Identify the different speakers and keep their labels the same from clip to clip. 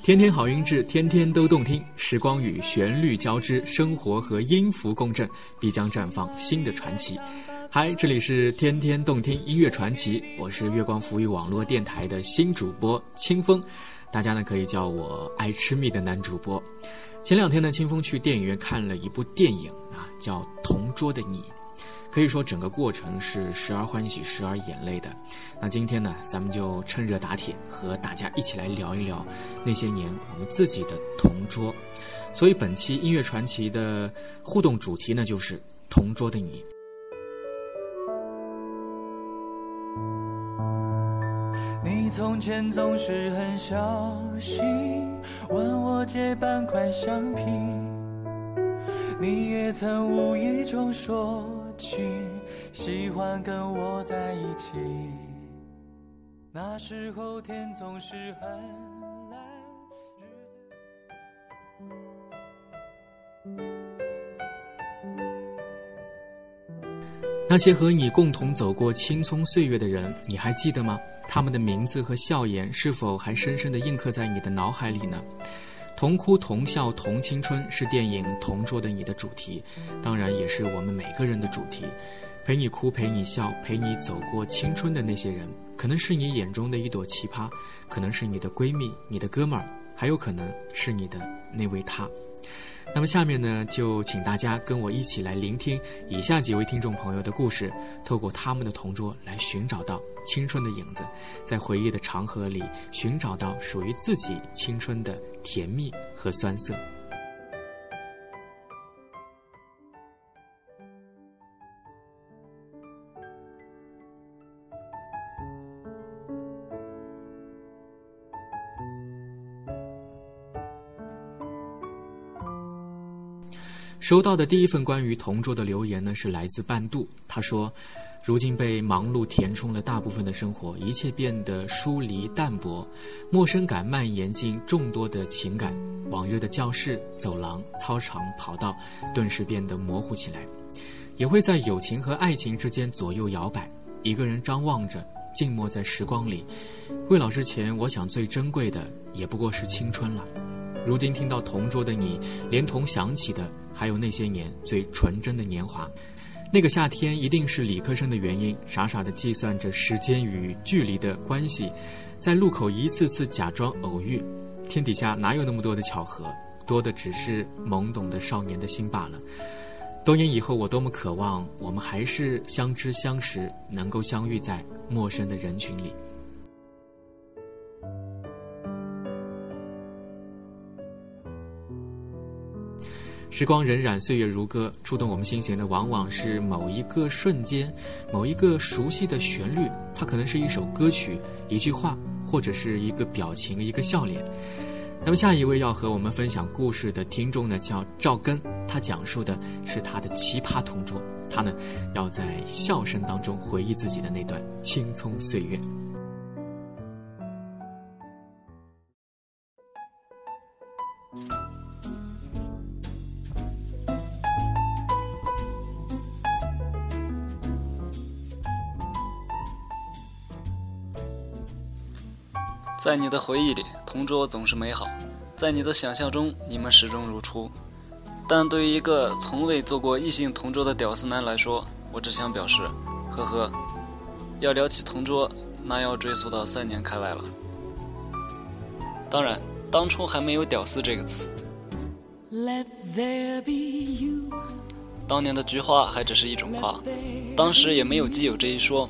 Speaker 1: 天天好音质，天天都动听。时光与旋律交织，生活和音符共振，必将绽放新的传奇。嗨，这里是天天动听音乐传奇，我是月光浮语网络电台的新主播清风，大家呢可以叫我爱吃蜜的男主播。前两天呢，清风去电影院看了一部电影啊，叫《同桌的你》。可以说整个过程是时而欢喜时而眼泪的。那今天呢，咱们就趁热打铁，和大家一起来聊一聊那些年我们自己的同桌。所以本期音乐传奇的互动主题呢，就是同桌的你。
Speaker 2: 你从前总是很小心，问我借半块橡皮，你也曾无意中说起。喜欢跟我在一起。那时候天总是很蓝，日子
Speaker 1: 那些和你共同走过青葱岁月的人，你还记得吗？他们的名字和笑颜是否还深深的印刻在你的脑海里呢？同哭同笑同青春是电影《同桌的你》的主题，当然也是我们每个人的主题。陪你哭，陪你笑，陪你走过青春的那些人，可能是你眼中的一朵奇葩，可能是你的闺蜜、你的哥们儿，还有可能是你的那位他。那么下面呢，就请大家跟我一起来聆听以下几位听众朋友的故事，透过他们的同桌来寻找到青春的影子，在回忆的长河里寻找到属于自己青春的甜蜜和酸涩。收到的第一份关于同桌的留言呢，是来自半度。他说：“如今被忙碌填充了大部分的生活，一切变得疏离淡薄，陌生感蔓延进众多的情感。往日的教室、走廊、操场、跑道，顿时变得模糊起来，也会在友情和爱情之间左右摇摆。一个人张望着，静默在时光里。未老之前，我想最珍贵的，也不过是青春了。”如今听到同桌的你，连同想起的还有那些年最纯真的年华。那个夏天一定是理科生的原因，傻傻的计算着时间与距离的关系，在路口一次次假装偶遇。天底下哪有那么多的巧合，多的只是懵懂的少年的心罢了。多年以后，我多么渴望我们还是相知相识，能够相遇在陌生的人群里。时光荏苒，岁月如歌，触动我们心弦的往往是某一个瞬间，某一个熟悉的旋律。它可能是一首歌曲，一句话，或者是一个表情，一个笑脸。那么下一位要和我们分享故事的听众呢，叫赵根，他讲述的是他的奇葩同桌。他呢，要在笑声当中回忆自己的那段青葱岁月。
Speaker 3: 在你的回忆里，同桌总是美好；在你的想象中，你们始终如初。但对于一个从未做过异性同桌的屌丝男来说，我只想表示，呵呵。要聊起同桌，那要追溯到三年开外了。当然，当初还没有“屌丝”这个词。当年的菊花还只是一种花，当时也没有基友这一说。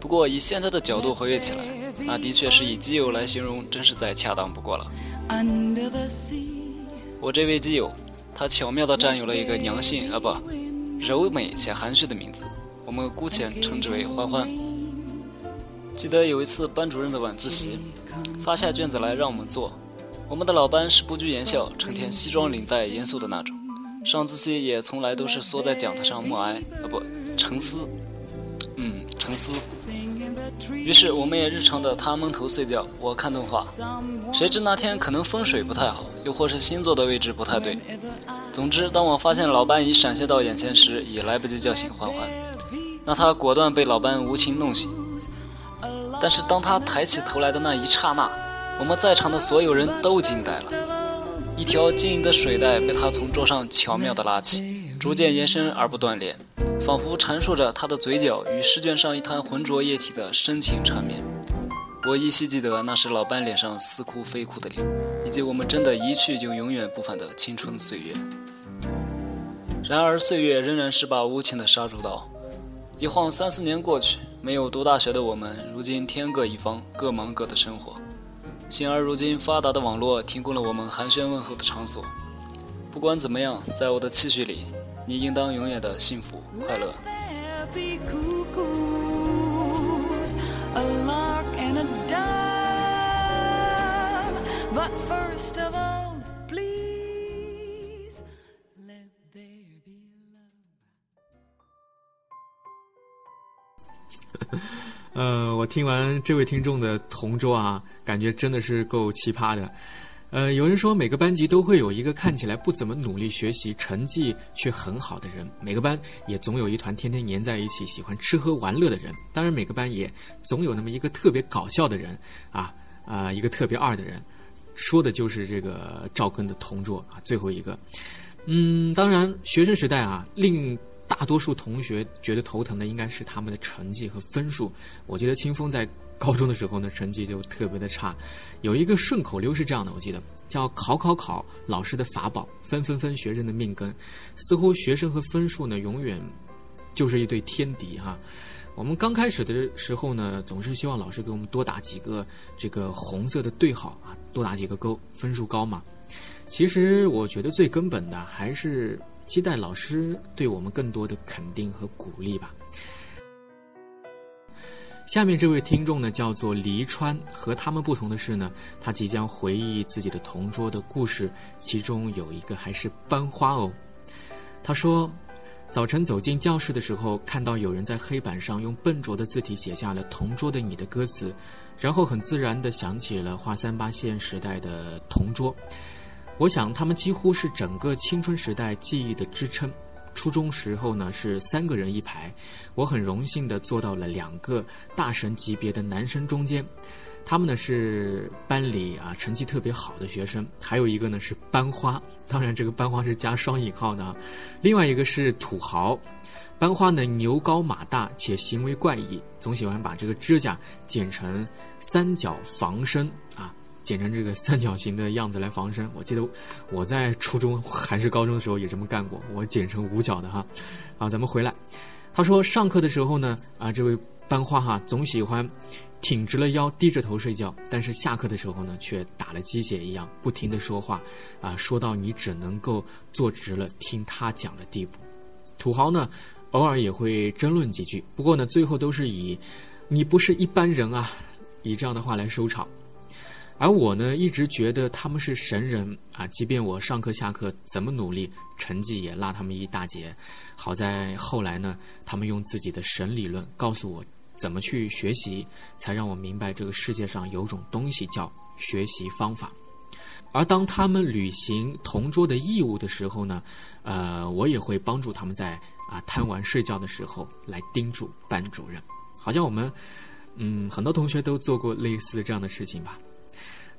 Speaker 3: 不过以现在的角度回忆起来。那的确是以基友来形容，真是再恰当不过了。我这位基友，他巧妙地占有了一个娘性啊不，柔美且含蓄的名字，我们姑且称之为欢欢。记得有一次班主任的晚自习，发下卷子来让我们做。我们的老班是不拘言笑，成天西装领带，严肃的那种。上自习也从来都是缩在讲台上默哀，啊不，沉思。嗯，沉思。于是我们也日常的他蒙头睡觉，我看动画。谁知那天可能风水不太好，又或是星座的位置不太对。总之，当我发现老班已闪现到眼前时，已来不及叫醒欢欢。那他果断被老班无情弄醒。但是当他抬起头来的那一刹那，我们在场的所有人都惊呆了。一条晶莹的水带被他从桌上巧妙地拉起，逐渐延伸而不断裂，仿佛阐述着他的嘴角与试卷上一滩浑浊液体的深情缠绵。我依稀记得那是老班脸上似哭非哭的脸，以及我们真的一去就永远不返的青春岁月。然而岁月仍然是把无情的杀猪刀。一晃三四年过去，没有读大学的我们，如今天各一方，各忙各的生活。幸而如今发达的网络提供了我们寒暄问候的场所。不管怎么样，在我的期许里，你应当永远的幸福快乐。
Speaker 1: 呃，我听完这位听众的同桌啊，感觉真的是够奇葩的。呃，有人说每个班级都会有一个看起来不怎么努力学习、成绩却很好的人，每个班也总有一团天天黏在一起、喜欢吃喝玩乐的人。当然，每个班也总有那么一个特别搞笑的人啊啊，一个特别二的人，说的就是这个赵根的同桌啊，最后一个。嗯，当然，学生时代啊，令。大多数同学觉得头疼的应该是他们的成绩和分数。我觉得清风在高中的时候呢，成绩就特别的差。有一个顺口溜是这样的，我记得叫“考考考，老师的法宝；分分分，学生的命根”。似乎学生和分数呢，永远就是一对天敌哈。我们刚开始的时候呢，总是希望老师给我们多打几个这个红色的对号啊，多打几个勾，分数高嘛。其实我觉得最根本的还是。期待老师对我们更多的肯定和鼓励吧。下面这位听众呢，叫做黎川，和他们不同的是呢，他即将回忆自己的同桌的故事，其中有一个还是班花哦。他说，早晨走进教室的时候，看到有人在黑板上用笨拙的字体写下了“同桌的你”的歌词，然后很自然的想起了画三八线时代的同桌。我想，他们几乎是整个青春时代记忆的支撑。初中时候呢，是三个人一排，我很荣幸的坐到了两个大神级别的男生中间。他们呢是班里啊成绩特别好的学生，还有一个呢是班花，当然这个班花是加双引号的。另外一个是土豪，班花呢牛高马大且行为怪异，总喜欢把这个指甲剪成三角防身啊。剪成这个三角形的样子来防身。我记得我在初中还是高中的时候也这么干过，我剪成五角的哈。好，咱们回来。他说上课的时候呢，啊，这位班花哈总喜欢挺直了腰低着头睡觉，但是下课的时候呢，却打了鸡血一样不停的说话，啊，说到你只能够坐直了听他讲的地步。土豪呢，偶尔也会争论几句，不过呢，最后都是以你不是一般人啊，以这样的话来收场。而我呢，一直觉得他们是神人啊！即便我上课下课怎么努力，成绩也落他们一大截。好在后来呢，他们用自己的神理论告诉我怎么去学习，才让我明白这个世界上有种东西叫学习方法。而当他们履行同桌的义务的时候呢，呃，我也会帮助他们在啊贪玩睡觉的时候来叮嘱班主任。好像我们嗯很多同学都做过类似这样的事情吧。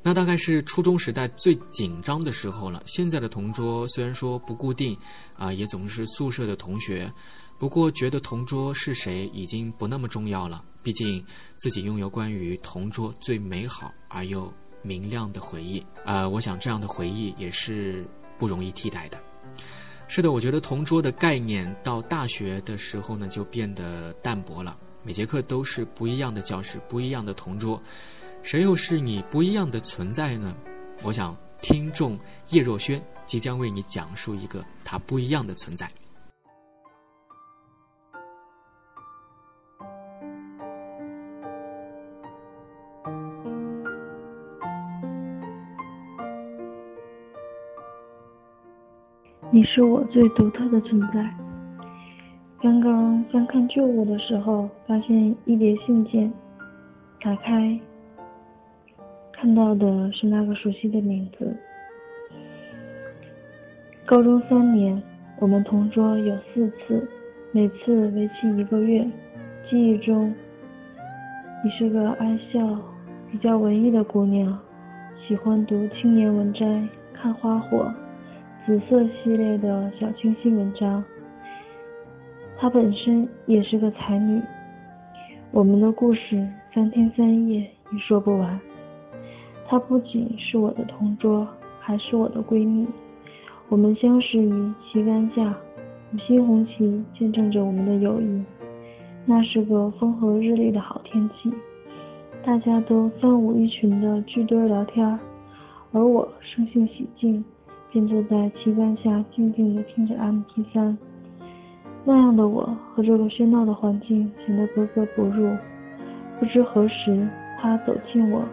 Speaker 1: 那大概是初中时代最紧张的时候了。现在的同桌虽然说不固定，啊，也总是宿舍的同学，不过觉得同桌是谁已经不那么重要了。毕竟自己拥有关于同桌最美好而又明亮的回忆，啊，我想这样的回忆也是不容易替代的。是的，我觉得同桌的概念到大学的时候呢，就变得淡薄了。每节课都是不一样的教室，不一样的同桌。谁又是你不一样的存在呢？我想听众叶若轩即将为你讲述一个他不一样的存在。
Speaker 4: 你是我最独特的存在。刚刚翻看旧物的时候发现一叠信件打开看到的是那个熟悉的名字。高中三年，我们同桌有四次，每次为期一个月。记忆中，你是个爱笑、比较文艺的姑娘，喜欢读青年文摘，看花火。紫色系列的小清新文章，她本身也是个才女。我们的故事三天三夜也说不完。她不仅是我的同桌，还是我的闺蜜。我们相识于旗杆下，五星红旗见证着我们的友谊。那是个风和日丽的好天气，大家都三五一群的聚堆聊天，而我生性喜静。便坐在旗杆下，静静地听着 MP3。那样的我和这个喧闹的环境显得格格不入。不知何时，他走近我，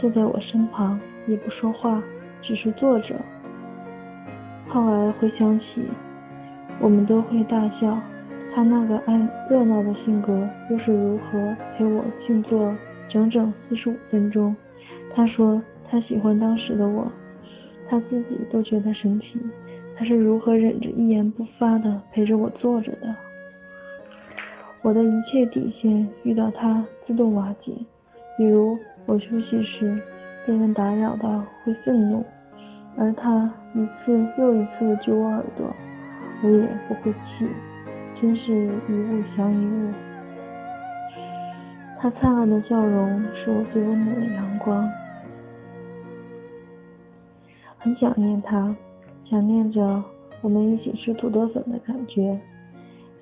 Speaker 4: 坐在我身旁，也不说话，只是坐着。后来回想起，我们都会大笑。他那个爱热闹的性格，又是如何陪我静坐整整四十五分钟？他说他喜欢当时的我。他自己都觉得神奇，他是如何忍着一言不发的陪着我坐着的？我的一切底线遇到他自动瓦解，比如我休息时被人打扰到会愤怒，而他一次又一次的揪我耳朵，我也不会气，真是一物降一物。他灿烂的笑容是我最温暖的阳光。很想念他，想念着我们一起吃土豆粉的感觉，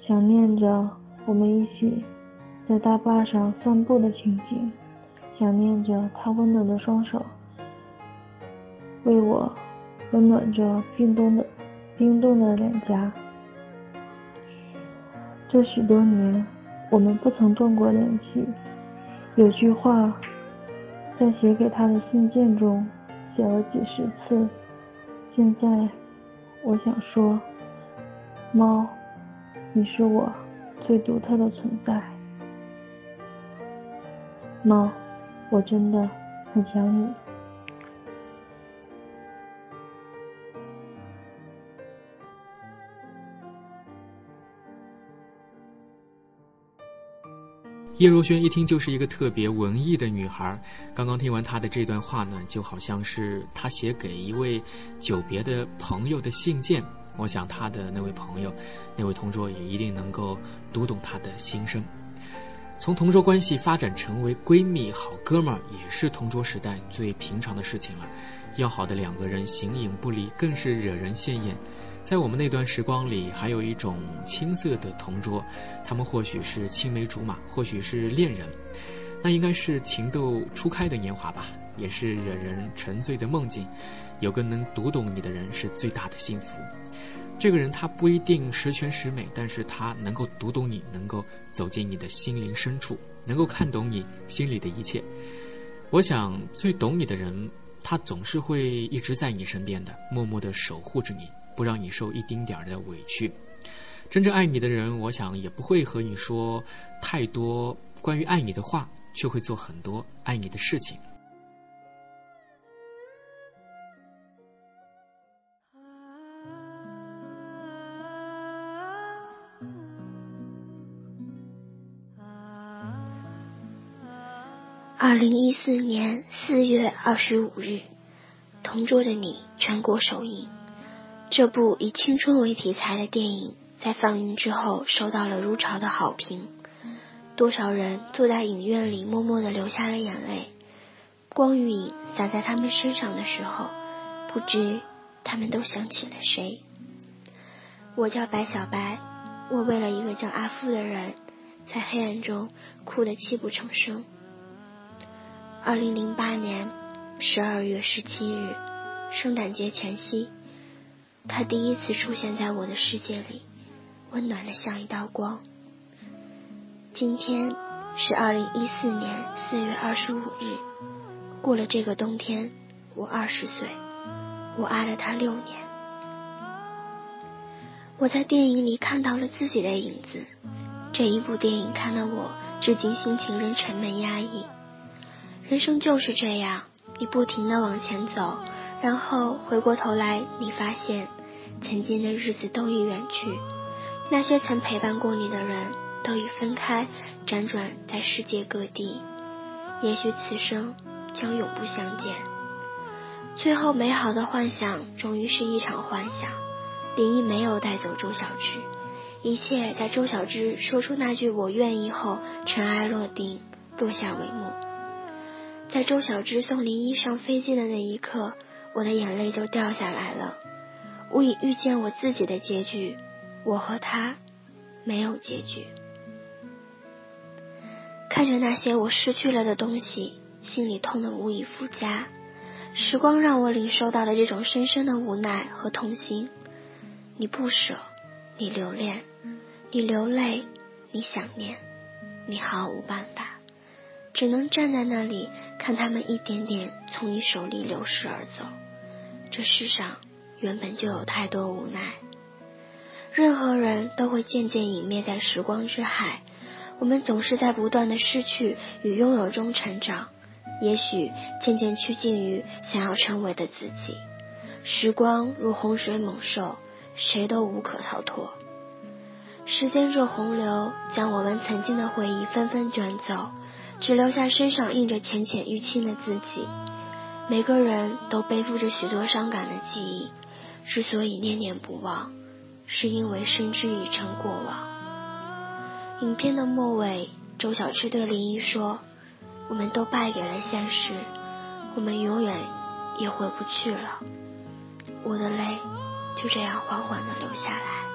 Speaker 4: 想念着我们一起在大坝上散步的情景，想念着他温暖的双手，为我温暖着冰冻的冰冻的脸颊。这许多年，我们不曾断过联系。有句话，在写给他的信件中。写了几十次，现在我想说，猫，你是我最独特的存在。猫，我真的很想你。
Speaker 1: 叶若萱一听就是一个特别文艺的女孩。刚刚听完她的这段话呢，就好像是她写给一位久别的朋友的信件。我想她的那位朋友、那位同桌也一定能够读懂她的心声。从同桌关系发展成为闺蜜、好哥们儿，也是同桌时代最平常的事情了。要好的两个人形影不离，更是惹人羡艳。在我们那段时光里，还有一种青涩的同桌，他们或许是青梅竹马，或许是恋人，那应该是情窦初开的年华吧，也是惹人沉醉的梦境。有个能读懂你的人是最大的幸福。这个人他不一定十全十美，但是他能够读懂你，能够走进你的心灵深处，能够看懂你心里的一切。我想，最懂你的人，他总是会一直在你身边的，默默地守护着你。不让你受一丁点儿的委屈，真正爱你的人，我想也不会和你说太多关于爱你的话，却会做很多爱你的事情。
Speaker 5: 二零一四年四月二十五日，《同桌的你》全国首映。这部以青春为题材的电影在放映之后收到了如潮的好评，多少人坐在影院里默默的流下了眼泪。光与影洒在他们身上的时候，不知他们都想起了谁。我叫白小白，我为了一个叫阿富的人，在黑暗中哭得泣不成声。二零零八年十二月十七日，圣诞节前夕。他第一次出现在我的世界里，温暖的像一道光。今天是二零一四年四月二十五日，过了这个冬天，我二十岁，我爱了他六年。我在电影里看到了自己的影子。这一部电影看得我至今心情仍沉闷压抑。人生就是这样，你不停地往前走，然后回过头来，你发现曾经的日子都已远去，那些曾陪伴过你的人都已分开，辗转在世界各地。也许此生将永不相见。最后，美好的幻想终于是一场幻想。林毅没有带走周小芝，一切在周小芝说出那句“我愿意”后，尘埃落定，落下帷幕。在周小芝送林一上飞机的那一刻，我的眼泪就掉下来了。我已遇见我自己的结局，我和他没有结局。看着那些我失去了的东西，心里痛得无以复加。时光让我领受到了这种深深的无奈和痛心。你不舍，你留恋，你流泪，你想念，你毫无办法。只能站在那里看他们一点点从你手里流逝而走。这世上原本就有太多无奈，任何人都会渐渐隐灭在时光之海。我们总是在不断的失去与拥有中成长，也许渐渐趋近于想要成为的自己。时光如洪水猛兽，谁都无可逃脱。时间这洪流，将我们曾经的回忆纷纷卷走。只留下身上印着浅浅淤青的自己。每个人都背负着许多伤感的记忆，之所以念念不忘，是因为深知已成过往。影片的末尾，周小芝对林一说：“我们都败给了现实，我们永远也回不去了。”我的泪就这样缓缓地流下来。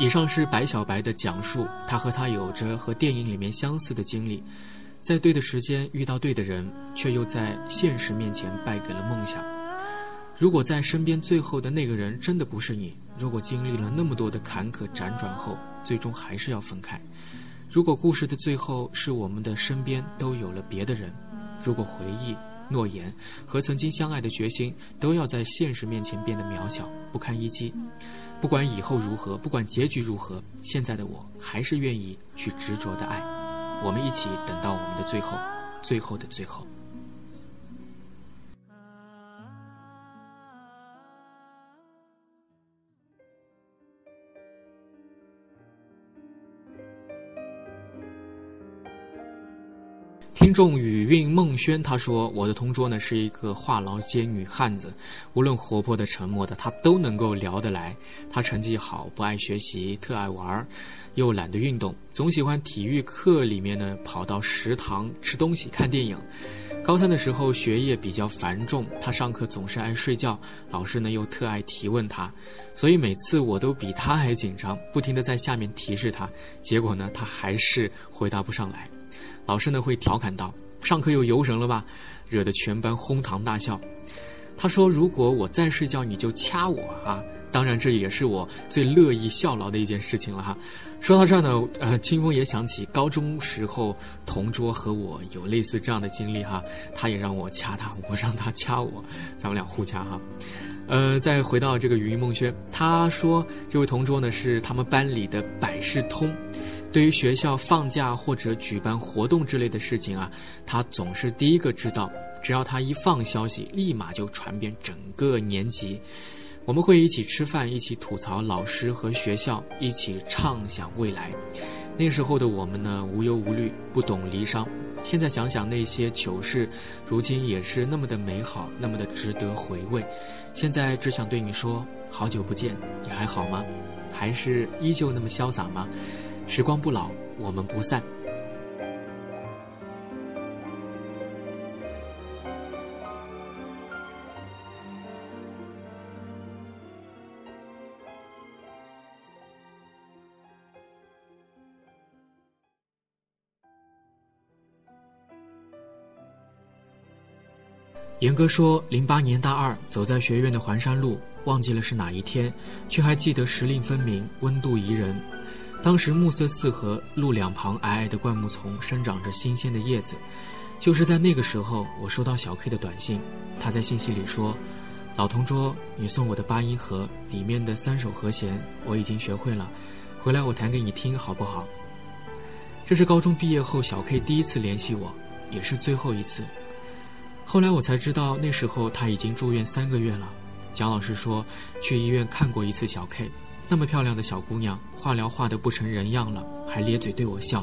Speaker 1: 以上是白小白的讲述，他和他有着和电影里面相似的经历，在对的时间遇到对的人，却又在现实面前败给了梦想。如果在身边最后的那个人真的不是你，如果经历了那么多的坎坷辗转后，最终还是要分开，如果故事的最后是我们的身边都有了别的人，如果回忆、诺言和曾经相爱的决心都要在现实面前变得渺小不堪一击。不管以后如何，不管结局如何，现在的我还是愿意去执着的爱。我们一起等到我们的最后，最后的最后。众雨韵梦轩他说：“我的同桌呢是一个话痨兼女汉子，无论活泼的、沉默的，他都能够聊得来。他成绩好，不爱学习，特爱玩，又懒得运动，总喜欢体育课里面呢跑到食堂吃东西、看电影。高三的时候学业比较繁重，他上课总是爱睡觉，老师呢又特爱提问他，所以每次我都比他还紧张，不停的在下面提示他，结果呢他还是回答不上来。”老师呢会调侃道：“上课又游神了吧？”惹得全班哄堂大笑。他说：“如果我再睡觉，你就掐我啊！”当然，这也是我最乐意效劳的一件事情了哈。说到这儿呢，呃，清风也想起高中时候同桌和我有类似这样的经历哈。他也让我掐他，我让他掐我，咱们俩互掐哈。呃，再回到这个云梦轩，他说这位同桌呢是他们班里的百事通。对于学校放假或者举办活动之类的事情啊，他总是第一个知道。只要他一放消息，立马就传遍整个年级。我们会一起吃饭，一起吐槽老师和学校，一起畅想未来。那时候的我们呢，无忧无虑，不懂离殇。现在想想那些糗事，如今也是那么的美好，那么的值得回味。现在只想对你说，好久不见，你还好吗？还是依旧那么潇洒吗？时光不老，我们不散。严哥说：“零八年大二，走在学院的环山路。”忘记了是哪一天，却还记得时令分明，温度宜人。当时暮色四合，路两旁矮矮的灌木丛生长着新鲜的叶子。就是在那个时候，我收到小 K 的短信，他在信息里说：“老同桌，你送我的八音盒里面的三首和弦我已经学会了，回来我弹给你听好不好？”这是高中毕业后小 K 第一次联系我，也是最后一次。后来我才知道，那时候他已经住院三个月了。蒋老师说，去医院看过一次小 K。那么漂亮的小姑娘，化疗化得不成人样了，还咧嘴对我笑。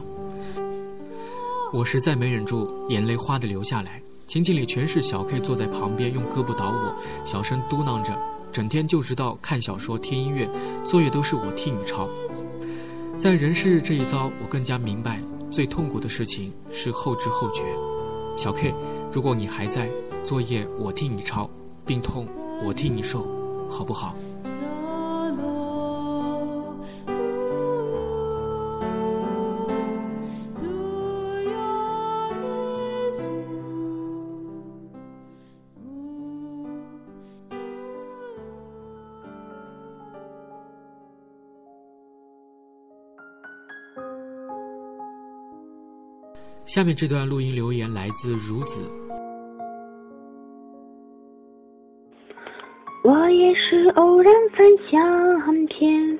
Speaker 1: 我实在没忍住，眼泪哗的流下来。情景里全是小 K 坐在旁边，用胳膊捣我，小声嘟囔着：“整天就知道看小说、听音乐，作业都是我替你抄。”在人世这一遭，我更加明白，最痛苦的事情是后知后觉。小 K，如果你还在，作业我替你抄，病痛我替你受，好不好？下面这段录音留言来自如子。
Speaker 6: 我也是偶然翻相片，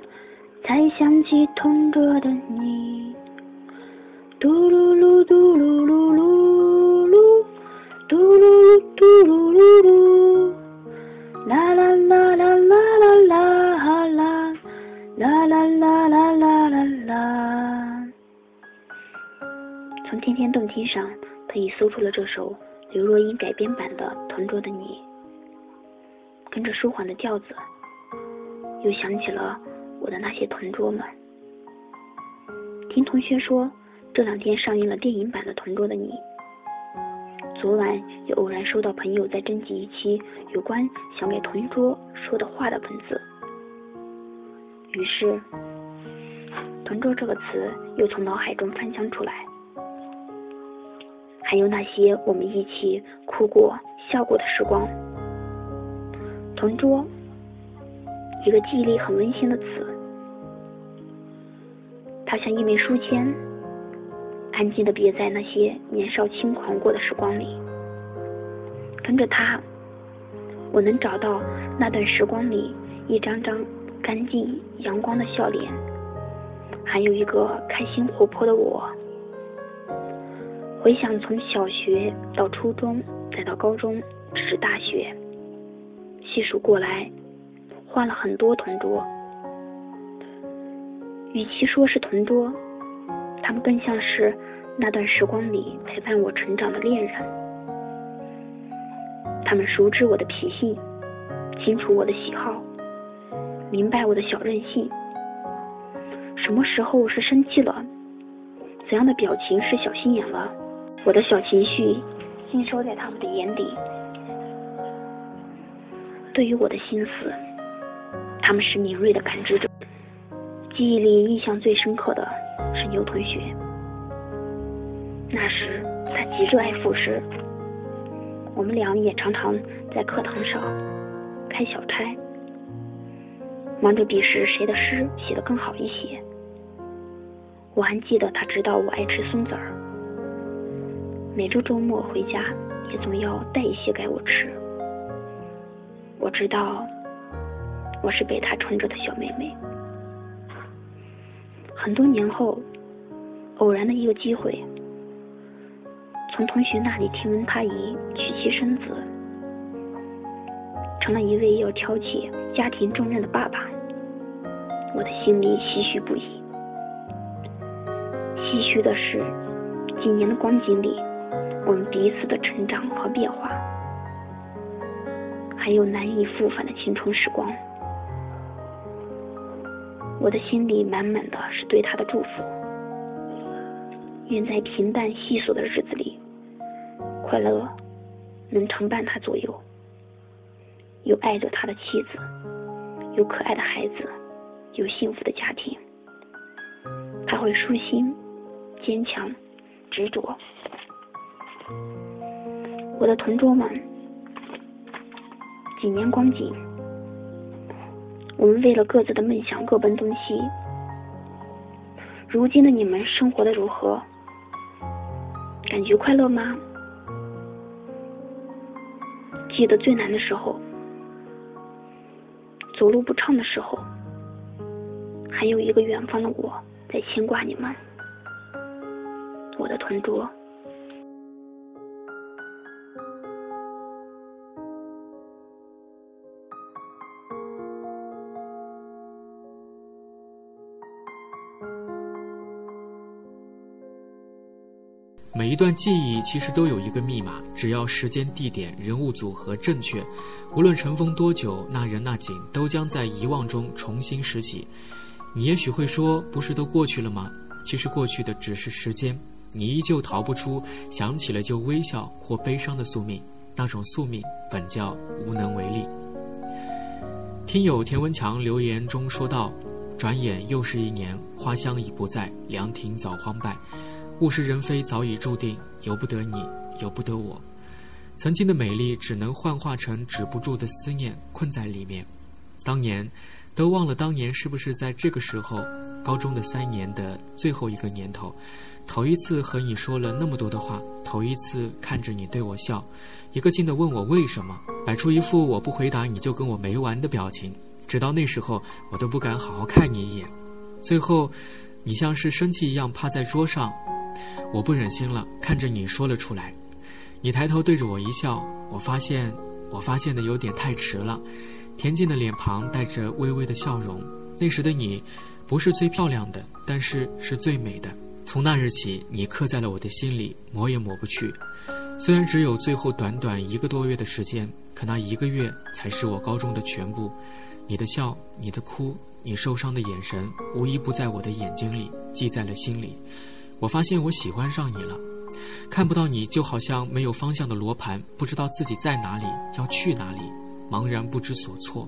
Speaker 6: 才想起同桌的你。嘟噜噜，嘟噜噜噜噜，嘟噜噜，嘟噜噜噜，啦啦啦啦啦啦啦啦，啦啦啦啦啦啦啦。从天天动听上，特意搜出了这首刘若英改编版的《同桌的你》，跟着舒缓的调子，又想起了我的那些同桌们。听同学说，这两天上映了电影版的《同桌的你》。昨晚又偶然收到朋友在征集一期有关想给同桌说的话的文字，于是“同桌”这个词又从脑海中翻江出来。还有那些我们一起哭过、笑过的时光。同桌，一个记忆力很温馨的词。它像一枚书签，安静的别在那些年少轻狂过的时光里。跟着它，我能找到那段时光里一张张干净阳光的笑脸，还有一个开心活泼的我。回想从小学到初中，再到高中，直至大学，细数过来，换了很多同桌。与其说是同桌，他们更像是那段时光里陪伴我成长的恋人。他们熟知我的脾性，清楚我的喜好，明白我的小任性。什么时候是生气了？怎样的表情是小心眼了？我的小情绪尽收在他们的眼底。对于我的心思，他们是敏锐的感知者。记忆里印象最深刻的是牛同学。那时他极热爱赋诗，我们俩也常常在课堂上开小差，忙着比试谁的诗写得更好一些。我还记得他知道我爱吃松子儿。每周周末回家，也总要带一些给我吃。我知道，我是被他宠着的小妹妹。很多年后，偶然的一个机会，从同学那里听闻他已娶妻生子，成了一位要挑起家庭重任的爸爸，我的心里唏嘘不已。唏嘘的是，几年的光景里。我们彼此的成长和变化，还有难以复返的青春时光，我的心里满满的是对他的祝福。愿在平淡细琐的日子里，快乐能常伴他左右。有爱着他的妻子，有可爱的孩子，有幸福的家庭。他会舒心、坚强、执着。我的同桌们，几年光景，我们为了各自的梦想各奔东西。如今的你们生活的如何？感觉快乐吗？记得最难的时候，走路不畅的时候，还有一个远方的我在牵挂你们，我的同桌。
Speaker 1: 一段记忆其实都有一个密码，只要时间、地点、人物组合正确，无论尘封多久，那人那景都将在遗忘中重新拾起。你也许会说，不是都过去了吗？其实过去的只是时间，你依旧逃不出想起了就微笑或悲伤的宿命。那种宿命本叫无能为力。听友田文强留言中说道：“转眼又是一年，花香已不在，凉亭早荒败。”物是人非早已注定，由不得你，由不得我。曾经的美丽只能幻化成止不住的思念，困在里面。当年，都忘了当年是不是在这个时候，高中的三年的最后一个年头，头一次和你说了那么多的话，头一次看着你对我笑，一个劲的问我为什么，摆出一副我不回答你就跟我没完的表情。直到那时候，我都不敢好好看你一眼。最后，你像是生气一样趴在桌上。我不忍心了，看着你说了出来。你抬头对着我一笑，我发现，我发现的有点太迟了。恬静的脸庞带着微微的笑容。那时的你，不是最漂亮的，但是是最美的。从那日起，你刻在了我的心里，抹也抹不去。虽然只有最后短短一个多月的时间，可那一个月才是我高中的全部。你的笑，你的哭，你受伤的眼神，无一不在我的眼睛里，记在了心里。我发现我喜欢上你了，看不到你就好像没有方向的罗盘，不知道自己在哪里，要去哪里，茫然不知所措。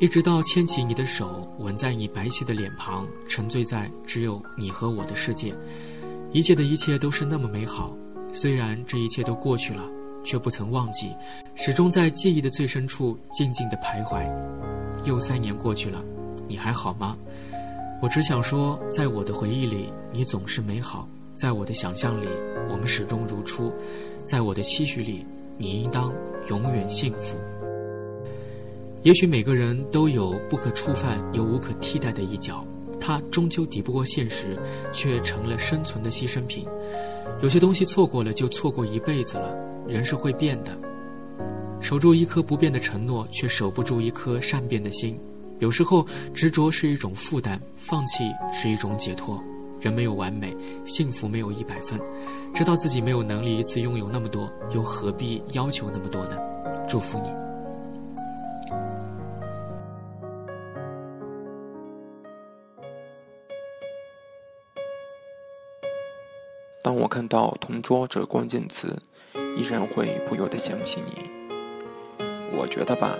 Speaker 1: 一直到牵起你的手，吻在你白皙的脸庞，沉醉在只有你和我的世界，一切的一切都是那么美好。虽然这一切都过去了，却不曾忘记，始终在记忆的最深处静静的徘徊。又三年过去了，你还好吗？我只想说，在我的回忆里，你总是美好；在我的想象里，我们始终如初；在我的期许里，你应当永远幸福。也许每个人都有不可触犯又无可替代的一角，它终究抵不过现实，却成了生存的牺牲品。有些东西错过了，就错过一辈子了。人是会变的，守住一颗不变的承诺，却守不住一颗善变的心。有时候，执着是一种负担，放弃是一种解脱。人没有完美，幸福没有一百分。知道自己没有能力一次拥有那么多，又何必要求那么多呢？祝福你。
Speaker 7: 当我看到“同桌”这关键词，依然会不由得想起你。我觉得吧，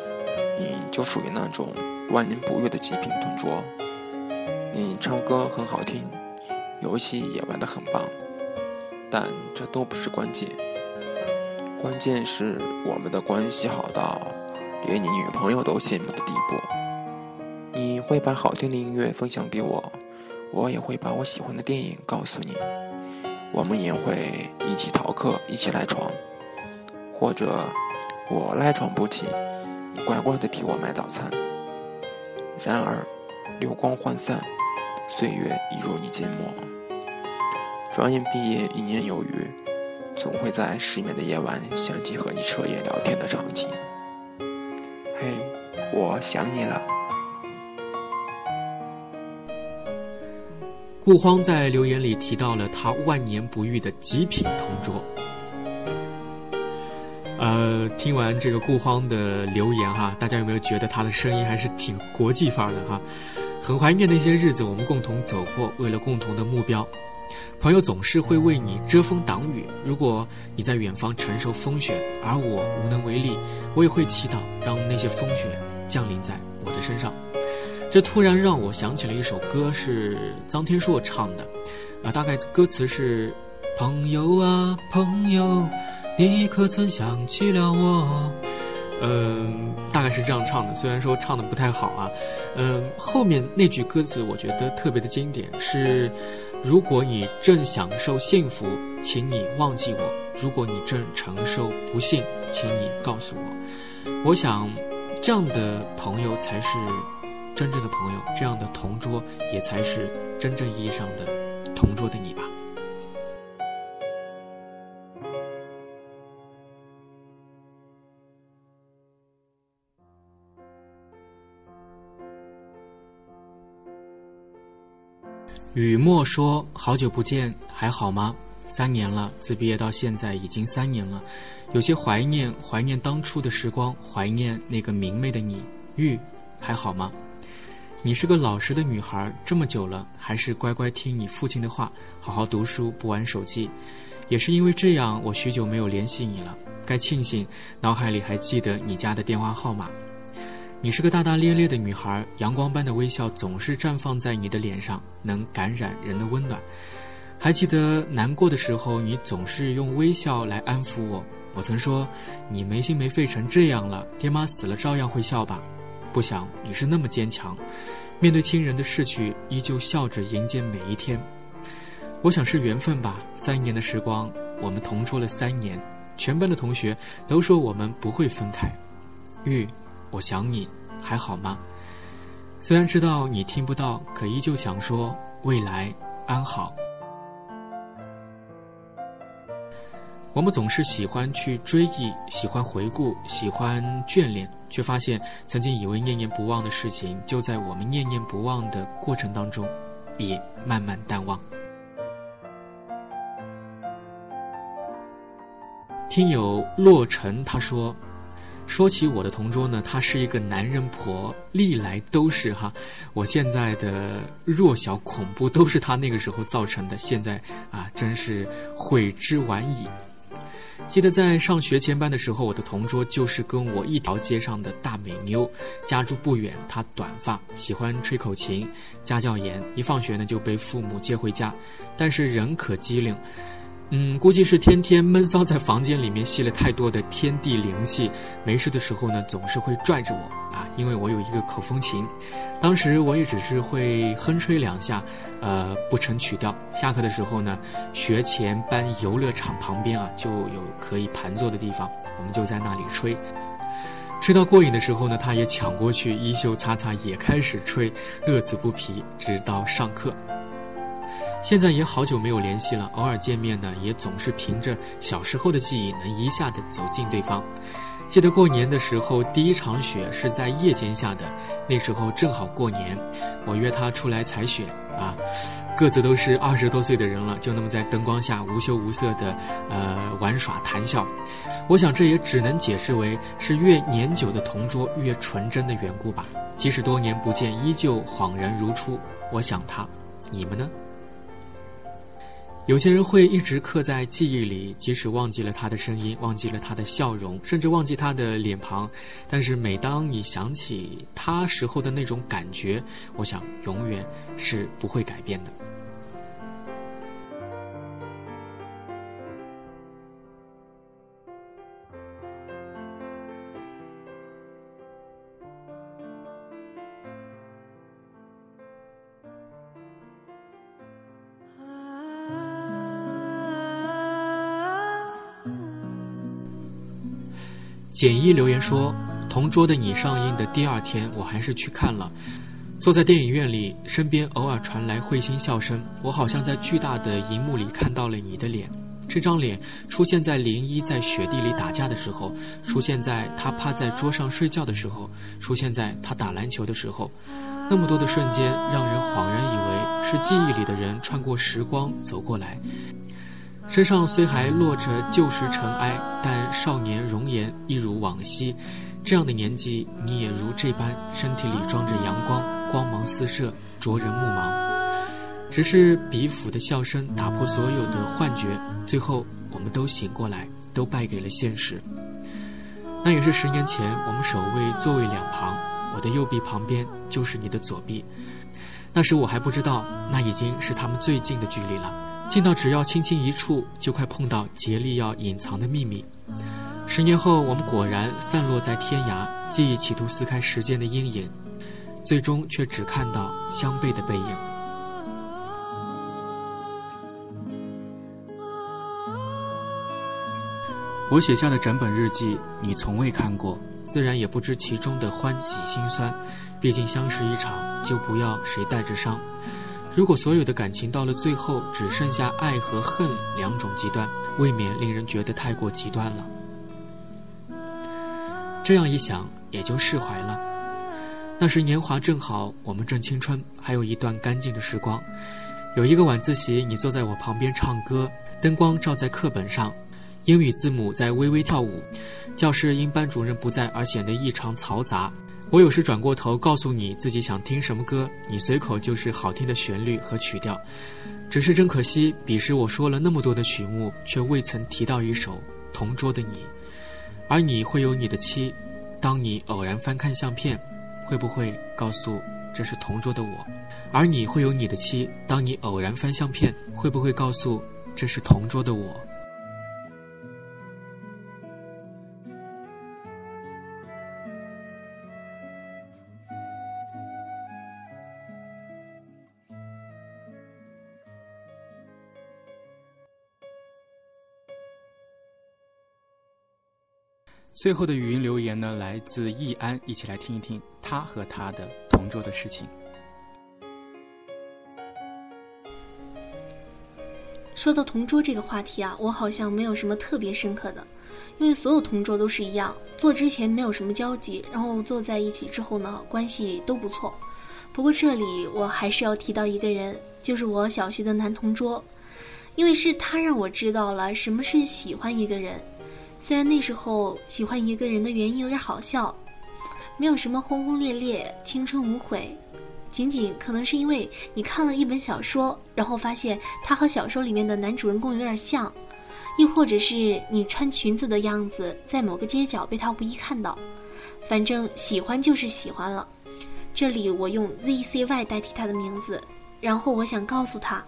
Speaker 7: 你就属于那种。万年不遇的极品同桌，你唱歌很好听，游戏也玩得很棒，但这都不是关键。关键是我们的关系好到连你女朋友都羡慕的地步。你会把好听的音乐分享给我，我也会把我喜欢的电影告诉你。我们也会一起逃课，一起赖床，或者我赖床不起，你乖乖的替我买早餐。然而，流光涣散，岁月已入你缄默。转眼毕业一年有余，总会在失眠的夜晚想起和你彻夜聊天的场景。嘿，我想你了。
Speaker 1: 顾荒在留言里提到了他万年不遇的极品同桌。呃，听完这个顾荒的留言哈，大家有没有觉得他的声音还是挺国际范儿的哈？很怀念那些日子，我们共同走过，为了共同的目标。朋友总是会为你遮风挡雨。如果你在远方承受风雪，而我无能为力，我也会祈祷让那些风雪降临在我的身上。这突然让我想起了一首歌，是臧天朔唱的，啊，大概歌词是：朋友啊，朋友。你可曾想起了我？嗯，大概是这样唱的，虽然说唱的不太好啊。嗯，后面那句歌词我觉得特别的经典，是：如果你正享受幸福，请你忘记我；如果你正承受不幸，请你告诉我。我想，这样的朋友才是真正的朋友，这样的同桌也才是真正意义上的同桌的你吧。雨墨说：“好久不见，还好吗？三年了，自毕业到现在已经三年了，有些怀念，怀念当初的时光，怀念那个明媚的你。玉，还好吗？你是个老实的女孩，这么久了，还是乖乖听你父亲的话，好好读书，不玩手机。也是因为这样，我许久没有联系你了。该庆幸，脑海里还记得你家的电话号码。”你是个大大咧咧的女孩，阳光般的微笑总是绽放在你的脸上，能感染人的温暖。还记得难过的时候，你总是用微笑来安抚我。我曾说，你没心没肺成这样了，爹妈死了照样会笑吧？不想你是那么坚强，面对亲人的逝去，依旧笑着迎接每一天。我想是缘分吧，三年的时光，我们同桌了三年，全班的同学都说我们不会分开。玉。我想你还好吗？虽然知道你听不到，可依旧想说未来安好。我们总是喜欢去追忆，喜欢回顾，喜欢眷恋，却发现曾经以为念念不忘的事情，就在我们念念不忘的过程当中，也慢慢淡忘。听友洛尘他说。说起我的同桌呢，她是一个男人婆，历来都是哈。我现在的弱小恐怖都是她那个时候造成的，现在啊，真是悔之晚矣。记得在上学前班的时候，我的同桌就是跟我一条街上的大美妞，家住不远，她短发，喜欢吹口琴，家教严，一放学呢就被父母接回家，但是人可机灵。嗯，估计是天天闷骚在房间里面吸了太多的天地灵气，没事的时候呢，总是会拽着我啊，因为我有一个口风琴，当时我也只是会哼吹两下，呃，不成曲调。下课的时候呢，学前班游乐场旁边啊，就有可以盘坐的地方，我们就在那里吹，吹到过瘾的时候呢，他也抢过去，衣袖擦擦，也开始吹，乐此不疲，直到上课。现在也好久没有联系了，偶尔见面呢，也总是凭着小时候的记忆，能一下子走近对方。记得过年的时候，第一场雪是在夜间下的，那时候正好过年，我约他出来采雪啊，各自都是二十多岁的人了，就那么在灯光下无羞无涩的呃玩耍谈笑。我想这也只能解释为是越年久的同桌越纯真的缘故吧。即使多年不见，依旧恍然如初。我想他，你们呢？有些人会一直刻在记忆里，即使忘记了他的声音，忘记了他的笑容，甚至忘记他的脸庞，但是每当你想起他时候的那种感觉，我想永远是不会改变的。简一留言说：“同桌的你上映的第二天，我还是去看了。坐在电影院里，身边偶尔传来会心笑声，我好像在巨大的荧幕里看到了你的脸。这张脸出现在林一在雪地里打架的时候，出现在他趴在桌上睡觉的时候，出现在他打篮球的时候。那么多的瞬间，让人恍然以为是记忆里的人穿过时光走过来。”身上虽还落着旧时尘埃，但少年容颜一如往昔。这样的年纪，你也如这般，身体里装着阳光，光芒四射，灼人目盲。只是比甫的笑声打破所有的幻觉，最后我们都醒过来，都败给了现实。那也是十年前，我们守卫座位两旁，我的右臂旁边就是你的左臂。那时我还不知道，那已经是他们最近的距离了。近到只要轻轻一触，就快碰到竭力要隐藏的秘密。十年后，我们果然散落在天涯，记忆企图撕开时间的阴影，最终却只看到相背的背影。我写下的整本日记，你从未看过，自然也不知其中的欢喜心酸。毕竟相识一场，就不要谁带着伤。如果所有的感情到了最后只剩下爱和恨两种极端，未免令人觉得太过极端了。这样一想，也就释怀了。那时年华正好，我们正青春，还有一段干净的时光。有一个晚自习，你坐在我旁边唱歌，灯光照在课本上，英语字母在微微跳舞。教室因班主任不在而显得异常嘈杂。我有时转过头告诉你自己想听什么歌，你随口就是好听的旋律和曲调。只是真可惜，彼时我说了那么多的曲目，却未曾提到一首《同桌的你》。而你会有你的妻，当你偶然翻看相片，会不会告诉这是同桌的我？而你会有你的妻，当你偶然翻相片，会不会告诉这是同桌的我？最后的语音留言呢，来自易安，一起来听一听他和他的同桌的事情。
Speaker 8: 说到同桌这个话题啊，我好像没有什么特别深刻的，因为所有同桌都是一样，坐之前没有什么交集，然后坐在一起之后呢，关系都不错。不过这里我还是要提到一个人，就是我小学的男同桌，因为是他让我知道了什么是喜欢一个人。虽然那时候喜欢一个人的原因有点好笑，没有什么轰轰烈烈、青春无悔，仅仅可能是因为你看了一本小说，然后发现他和小说里面的男主人公有点像，亦或者是你穿裙子的样子在某个街角被他无意看到，反正喜欢就是喜欢了。这里我用 ZCY 代替他的名字，然后我想告诉他，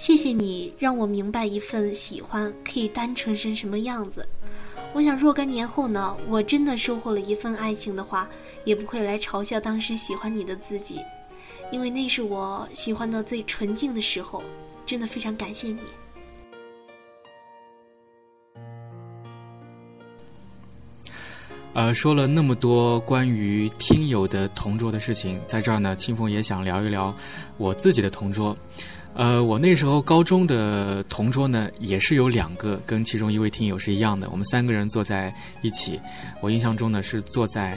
Speaker 8: 谢谢你让我明白一份喜欢可以单纯成什么样子。我想若干年后呢，我真的收获了一份爱情的话，也不会来嘲笑当时喜欢你的自己，因为那是我喜欢的最纯净的时候。真的非常感谢你。
Speaker 1: 呃，说了那么多关于听友的同桌的事情，在这儿呢，清风也想聊一聊我自己的同桌。呃，我那时候高中的同桌呢，也是有两个，跟其中一位听友是一样的。我们三个人坐在一起，我印象中呢是坐在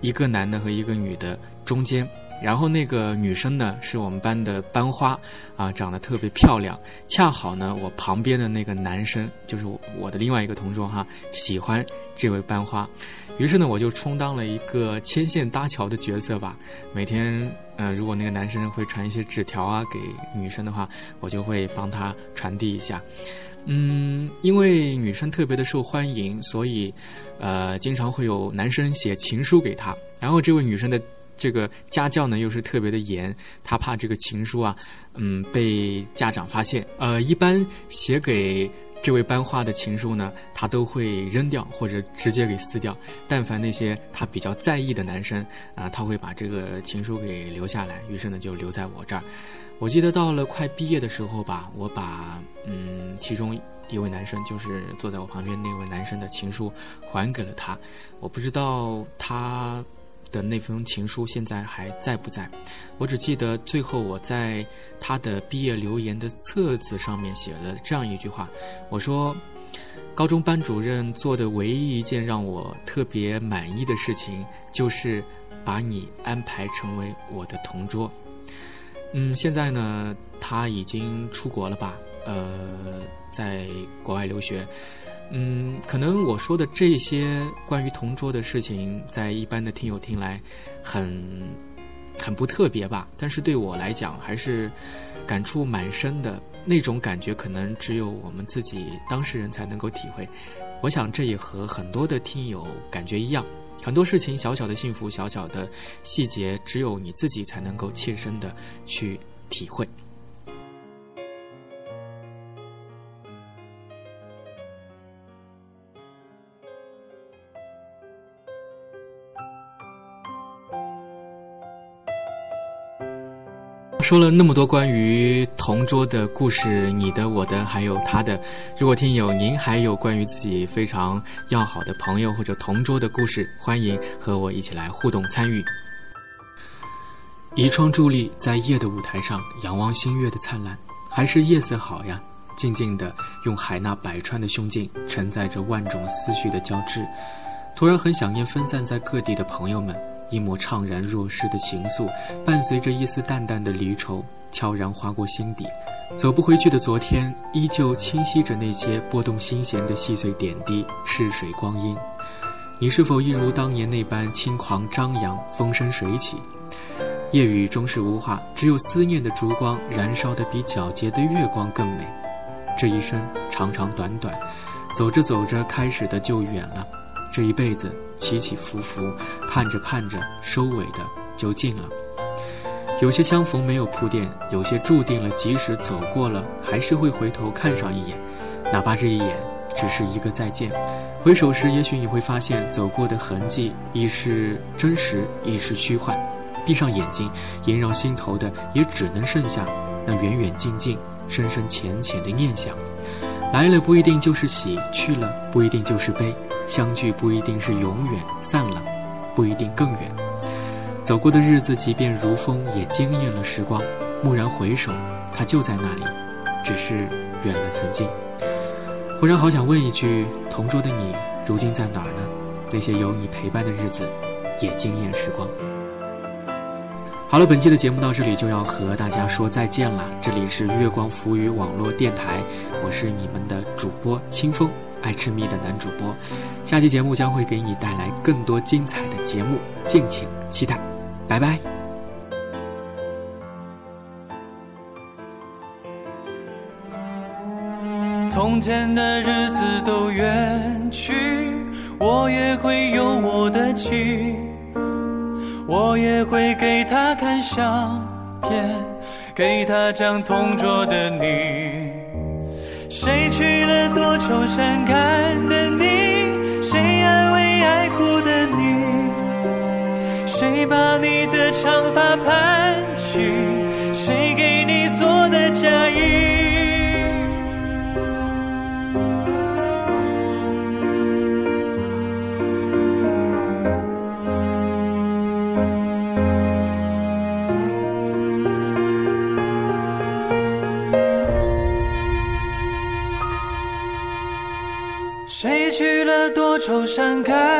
Speaker 1: 一个男的和一个女的中间。然后那个女生呢是我们班的班花，啊，长得特别漂亮。恰好呢，我旁边的那个男生就是我的另外一个同桌哈，喜欢这位班花。于是呢，我就充当了一个牵线搭桥的角色吧。每天，呃，如果那个男生会传一些纸条啊给女生的话，我就会帮他传递一下。嗯，因为女生特别的受欢迎，所以，呃，经常会有男生写情书给她。然后这位女生的。这个家教呢又是特别的严，她怕这个情书啊，嗯，被家长发现。呃，一般写给这位班花的情书呢，他都会扔掉或者直接给撕掉。但凡那些他比较在意的男生啊，他会把这个情书给留下来。于是呢，就留在我这儿。我记得到了快毕业的时候吧，我把嗯其中一位男生，就是坐在我旁边那位男生的情书还给了他。我不知道他。的那封情书现在还在不在？我只记得最后我在他的毕业留言的册子上面写了这样一句话：“我说，高中班主任做的唯一一件让我特别满意的事情，就是把你安排成为我的同桌。”嗯，现在呢，他已经出国了吧？呃，在国外留学。嗯，可能我说的这些关于同桌的事情，在一般的听友听来，很很不特别吧？但是对我来讲，还是感触蛮深的。那种感觉，可能只有我们自己当事人才能够体会。我想，这也和很多的听友感觉一样。很多事情，小小的幸福，小小的细节，只有你自己才能够切身的去体会。说了那么多关于同桌的故事，你的、我的，还有他的。如果听友您还有关于自己非常要好的朋友或者同桌的故事，欢迎和我一起来互动参与。一窗伫立在夜的舞台上，仰望星月的灿烂，还是夜色好呀？静静的用海纳百川的胸襟承载着万种思绪的交织，突然很想念分散在各地的朋友们。一抹怅然若失的情愫，伴随着一丝淡淡的离愁，悄然划过心底。走不回去的昨天，依旧清晰着那些拨动心弦的细碎点滴，逝水光阴。你是否一如当年那般轻狂张扬，风生水起？夜雨终是无话，只有思念的烛光，燃烧的比皎洁的月光更美。这一生长长短短，走着走着，开始的就远了。这一辈子起起伏伏，盼着盼着，收尾的就近了。有些相逢没有铺垫，有些注定了，即使走过了，还是会回头看上一眼，哪怕这一眼只是一个再见。回首时，也许你会发现，走过的痕迹亦是真实，亦是虚幻。闭上眼睛，萦绕心头的，也只能剩下那远远近近、深深浅浅的念想。来了不一定就是喜，去了不一定就是悲。相聚不一定是永远，散了不一定更远。走过的日子，即便如风，也惊艳了时光。蓦然回首，它就在那里，只是远了曾经。忽然好想问一句：同桌的你，如今在哪儿呢？那些有你陪伴的日子，也惊艳时光。好了，本期的节目到这里就要和大家说再见了。这里是月光浮语网络电台，我是你们的主播清风。爱吃蜜的男主播，下期节目将会给你带来更多精彩的节目，敬请期待，拜拜。
Speaker 2: 从前的日子都远去，我也会有我的妻，我也会给她看相片，给她讲同桌的你。谁娶了多愁善感的你？谁安慰爱哭的你？谁把你的长发盘起？谁给你做的嫁衣？愁善感。